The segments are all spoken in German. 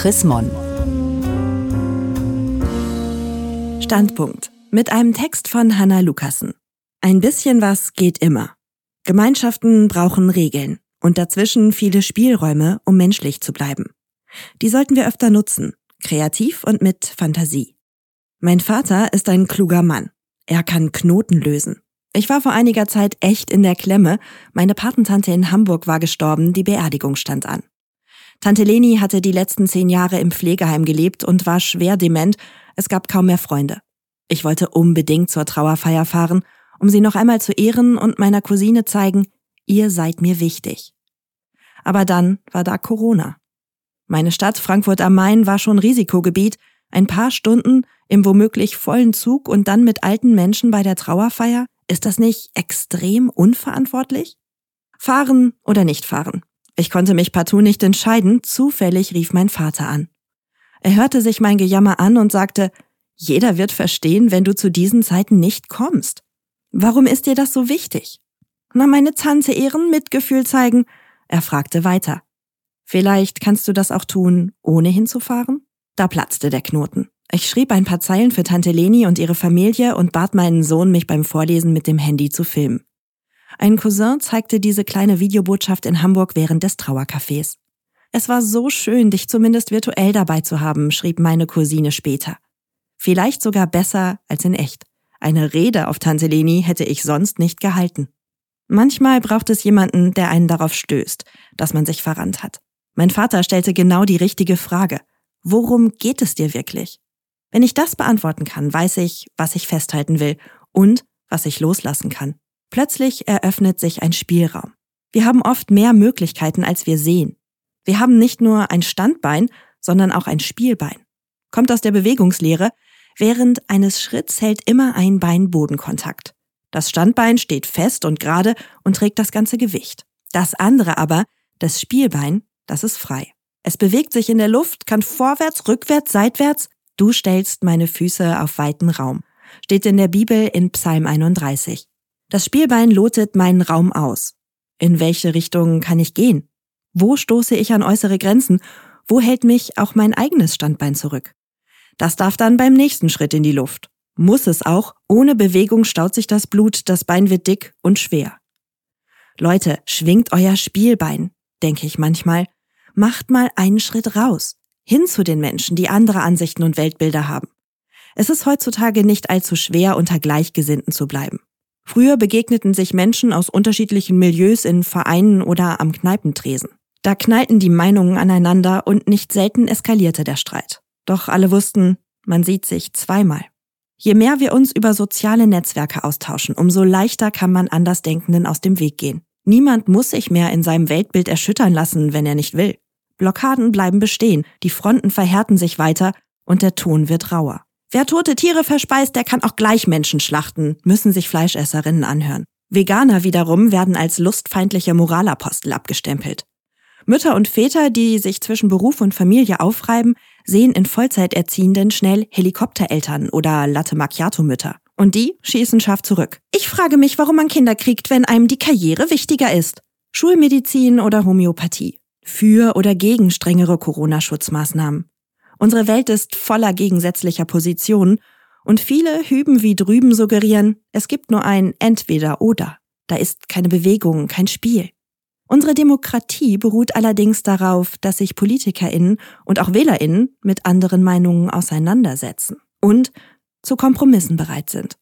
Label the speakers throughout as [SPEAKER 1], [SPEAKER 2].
[SPEAKER 1] Chris Mon.
[SPEAKER 2] Standpunkt. Mit einem Text von Hanna Lukassen. Ein bisschen was geht immer. Gemeinschaften brauchen Regeln und dazwischen viele Spielräume, um menschlich zu bleiben. Die sollten wir öfter nutzen, kreativ und mit Fantasie. Mein Vater ist ein kluger Mann. Er kann Knoten lösen. Ich war vor einiger Zeit echt in der Klemme. Meine Patentante in Hamburg war gestorben, die Beerdigung stand an. Tante Leni hatte die letzten zehn Jahre im Pflegeheim gelebt und war schwer dement. Es gab kaum mehr Freunde. Ich wollte unbedingt zur Trauerfeier fahren, um sie noch einmal zu ehren und meiner Cousine zeigen, ihr seid mir wichtig. Aber dann war da Corona. Meine Stadt Frankfurt am Main war schon Risikogebiet. Ein paar Stunden im womöglich vollen Zug und dann mit alten Menschen bei der Trauerfeier? Ist das nicht extrem unverantwortlich? Fahren oder nicht fahren? Ich konnte mich partout nicht entscheiden, zufällig rief mein Vater an. Er hörte sich mein Gejammer an und sagte, jeder wird verstehen, wenn du zu diesen Zeiten nicht kommst. Warum ist dir das so wichtig? Na, meine Tante ehren, Mitgefühl zeigen. Er fragte weiter. Vielleicht kannst du das auch tun, ohne hinzufahren? Da platzte der Knoten. Ich schrieb ein paar Zeilen für Tante Leni und ihre Familie und bat meinen Sohn, mich beim Vorlesen mit dem Handy zu filmen. Ein Cousin zeigte diese kleine Videobotschaft in Hamburg während des Trauercafés. Es war so schön, dich zumindest virtuell dabei zu haben, schrieb meine Cousine später. Vielleicht sogar besser als in echt. Eine Rede auf Tante Leni hätte ich sonst nicht gehalten. Manchmal braucht es jemanden, der einen darauf stößt, dass man sich verrannt hat. Mein Vater stellte genau die richtige Frage. Worum geht es dir wirklich? Wenn ich das beantworten kann, weiß ich, was ich festhalten will und was ich loslassen kann. Plötzlich eröffnet sich ein Spielraum. Wir haben oft mehr Möglichkeiten, als wir sehen. Wir haben nicht nur ein Standbein, sondern auch ein Spielbein. Kommt aus der Bewegungslehre, während eines Schritts hält immer ein Bein Bodenkontakt. Das Standbein steht fest und gerade und trägt das ganze Gewicht. Das andere aber, das Spielbein, das ist frei. Es bewegt sich in der Luft, kann vorwärts, rückwärts, seitwärts. Du stellst meine Füße auf weiten Raum. Steht in der Bibel in Psalm 31. Das Spielbein lotet meinen Raum aus. In welche Richtung kann ich gehen? Wo stoße ich an äußere Grenzen? Wo hält mich auch mein eigenes Standbein zurück? Das darf dann beim nächsten Schritt in die Luft. Muss es auch, ohne Bewegung staut sich das Blut, das Bein wird dick und schwer. Leute, schwingt euer Spielbein, denke ich manchmal, Macht mal einen Schritt raus, hin zu den Menschen, die andere Ansichten und Weltbilder haben. Es ist heutzutage nicht allzu schwer, unter Gleichgesinnten zu bleiben. Früher begegneten sich Menschen aus unterschiedlichen Milieus in Vereinen oder am Kneipentresen. Da knallten die Meinungen aneinander und nicht selten eskalierte der Streit. Doch alle wussten, man sieht sich zweimal. Je mehr wir uns über soziale Netzwerke austauschen, umso leichter kann man Andersdenkenden aus dem Weg gehen. Niemand muss sich mehr in seinem Weltbild erschüttern lassen, wenn er nicht will. Blockaden bleiben bestehen, die Fronten verhärten sich weiter und der Ton wird rauer. Wer tote Tiere verspeist, der kann auch gleich Menschen schlachten, müssen sich Fleischesserinnen anhören. Veganer wiederum werden als lustfeindliche Moralapostel abgestempelt. Mütter und Väter, die sich zwischen Beruf und Familie aufreiben, sehen in Vollzeiterziehenden schnell Helikoptereltern oder Latte Macchiato Mütter. Und die schießen scharf zurück. Ich frage mich, warum man Kinder kriegt, wenn einem die Karriere wichtiger ist. Schulmedizin oder Homöopathie. Für oder gegen strengere Corona-Schutzmaßnahmen. Unsere Welt ist voller gegensätzlicher Positionen und viele hüben wie drüben suggerieren, es gibt nur ein Entweder oder. Da ist keine Bewegung, kein Spiel. Unsere Demokratie beruht allerdings darauf, dass sich PolitikerInnen und auch WählerInnen mit anderen Meinungen auseinandersetzen. Und zu Kompromissen bereit sind.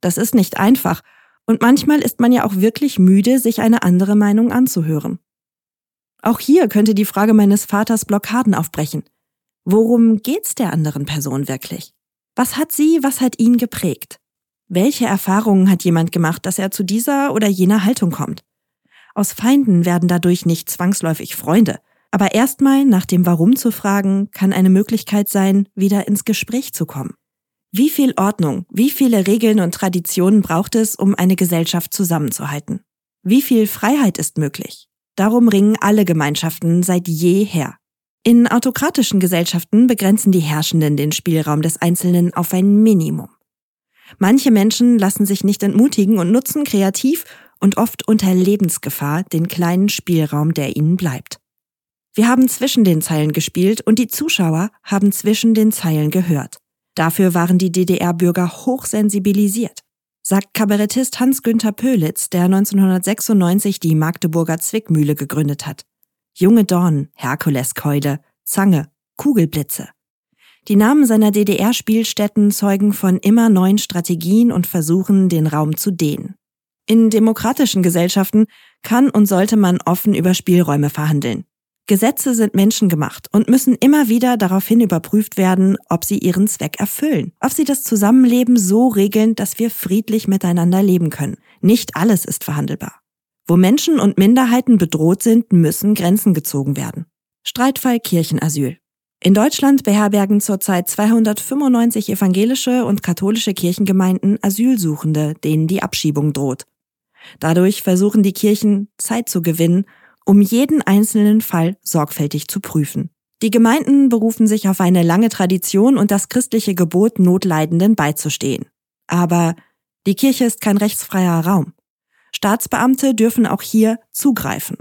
[SPEAKER 2] Das ist nicht einfach und manchmal ist man ja auch wirklich müde, sich eine andere Meinung anzuhören. Auch hier könnte die Frage meines Vaters Blockaden aufbrechen. Worum geht's der anderen Person wirklich? Was hat sie, was hat ihn geprägt? Welche Erfahrungen hat jemand gemacht, dass er zu dieser oder jener Haltung kommt? Aus Feinden werden dadurch nicht zwangsläufig Freunde, aber erstmal nach dem Warum zu fragen, kann eine Möglichkeit sein, wieder ins Gespräch zu kommen. Wie viel Ordnung, wie viele Regeln und Traditionen braucht es, um eine Gesellschaft zusammenzuhalten? Wie viel Freiheit ist möglich? Darum ringen alle Gemeinschaften seit jeher. In autokratischen Gesellschaften begrenzen die Herrschenden den Spielraum des Einzelnen auf ein Minimum. Manche Menschen lassen sich nicht entmutigen und nutzen kreativ und oft unter Lebensgefahr den kleinen Spielraum, der ihnen bleibt. Wir haben zwischen den Zeilen gespielt und die Zuschauer haben zwischen den Zeilen gehört. Dafür waren die DDR-Bürger hochsensibilisiert, sagt Kabarettist Hans-Günther Pölitz, der 1996 die Magdeburger Zwickmühle gegründet hat. Junge Dornen, Herkuleskeule, Zange, Kugelblitze. Die Namen seiner DDR-Spielstätten zeugen von immer neuen Strategien und Versuchen, den Raum zu dehnen. In demokratischen Gesellschaften kann und sollte man offen über Spielräume verhandeln. Gesetze sind menschengemacht und müssen immer wieder daraufhin überprüft werden, ob sie ihren Zweck erfüllen, ob sie das Zusammenleben so regeln, dass wir friedlich miteinander leben können. Nicht alles ist verhandelbar. Wo Menschen und Minderheiten bedroht sind, müssen Grenzen gezogen werden. Streitfall Kirchenasyl. In Deutschland beherbergen zurzeit 295 evangelische und katholische Kirchengemeinden Asylsuchende, denen die Abschiebung droht. Dadurch versuchen die Kirchen Zeit zu gewinnen um jeden einzelnen Fall sorgfältig zu prüfen. Die Gemeinden berufen sich auf eine lange Tradition und das christliche Gebot, Notleidenden beizustehen. Aber die Kirche ist kein rechtsfreier Raum. Staatsbeamte dürfen auch hier zugreifen.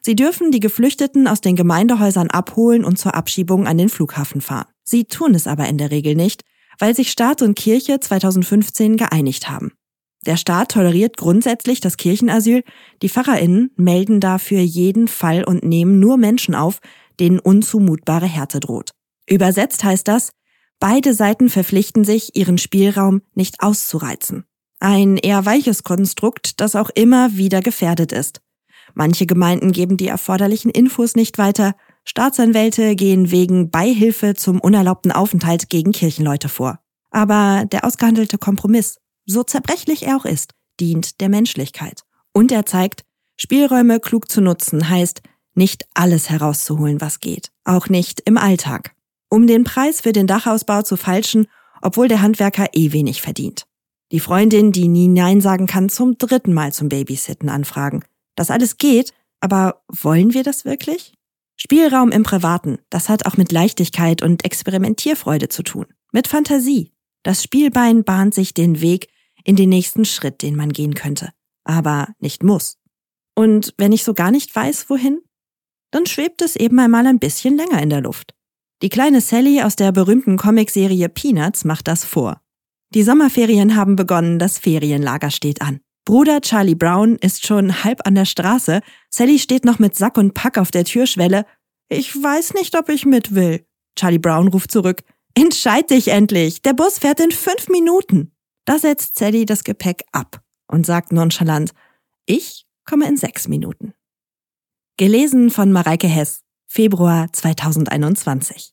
[SPEAKER 2] Sie dürfen die Geflüchteten aus den Gemeindehäusern abholen und zur Abschiebung an den Flughafen fahren. Sie tun es aber in der Regel nicht, weil sich Staat und Kirche 2015 geeinigt haben. Der Staat toleriert grundsätzlich das Kirchenasyl, die Pfarrerinnen melden dafür jeden Fall und nehmen nur Menschen auf, denen unzumutbare Härte droht. Übersetzt heißt das, beide Seiten verpflichten sich, ihren Spielraum nicht auszureizen. Ein eher weiches Konstrukt, das auch immer wieder gefährdet ist. Manche Gemeinden geben die erforderlichen Infos nicht weiter, Staatsanwälte gehen wegen Beihilfe zum unerlaubten Aufenthalt gegen Kirchenleute vor. Aber der ausgehandelte Kompromiss so zerbrechlich er auch ist, dient der Menschlichkeit. Und er zeigt, Spielräume klug zu nutzen heißt, nicht alles herauszuholen, was geht. Auch nicht im Alltag. Um den Preis für den Dachausbau zu falschen, obwohl der Handwerker eh wenig verdient. Die Freundin, die nie Nein sagen kann, zum dritten Mal zum Babysitten anfragen. Das alles geht, aber wollen wir das wirklich? Spielraum im Privaten, das hat auch mit Leichtigkeit und Experimentierfreude zu tun. Mit Fantasie. Das Spielbein bahnt sich den Weg in den nächsten Schritt, den man gehen könnte, aber nicht muss. Und wenn ich so gar nicht weiß, wohin, dann schwebt es eben einmal ein bisschen länger in der Luft. Die kleine Sally aus der berühmten Comicserie Peanuts macht das vor. Die Sommerferien haben begonnen, das Ferienlager steht an. Bruder Charlie Brown ist schon halb an der Straße, Sally steht noch mit Sack und Pack auf der Türschwelle. Ich weiß nicht, ob ich mit will. Charlie Brown ruft zurück. Entscheid dich endlich, der Bus fährt in fünf Minuten. Da setzt Sally das Gepäck ab und sagt nonchalant, ich komme in sechs Minuten. Gelesen von Mareike Hess, Februar 2021.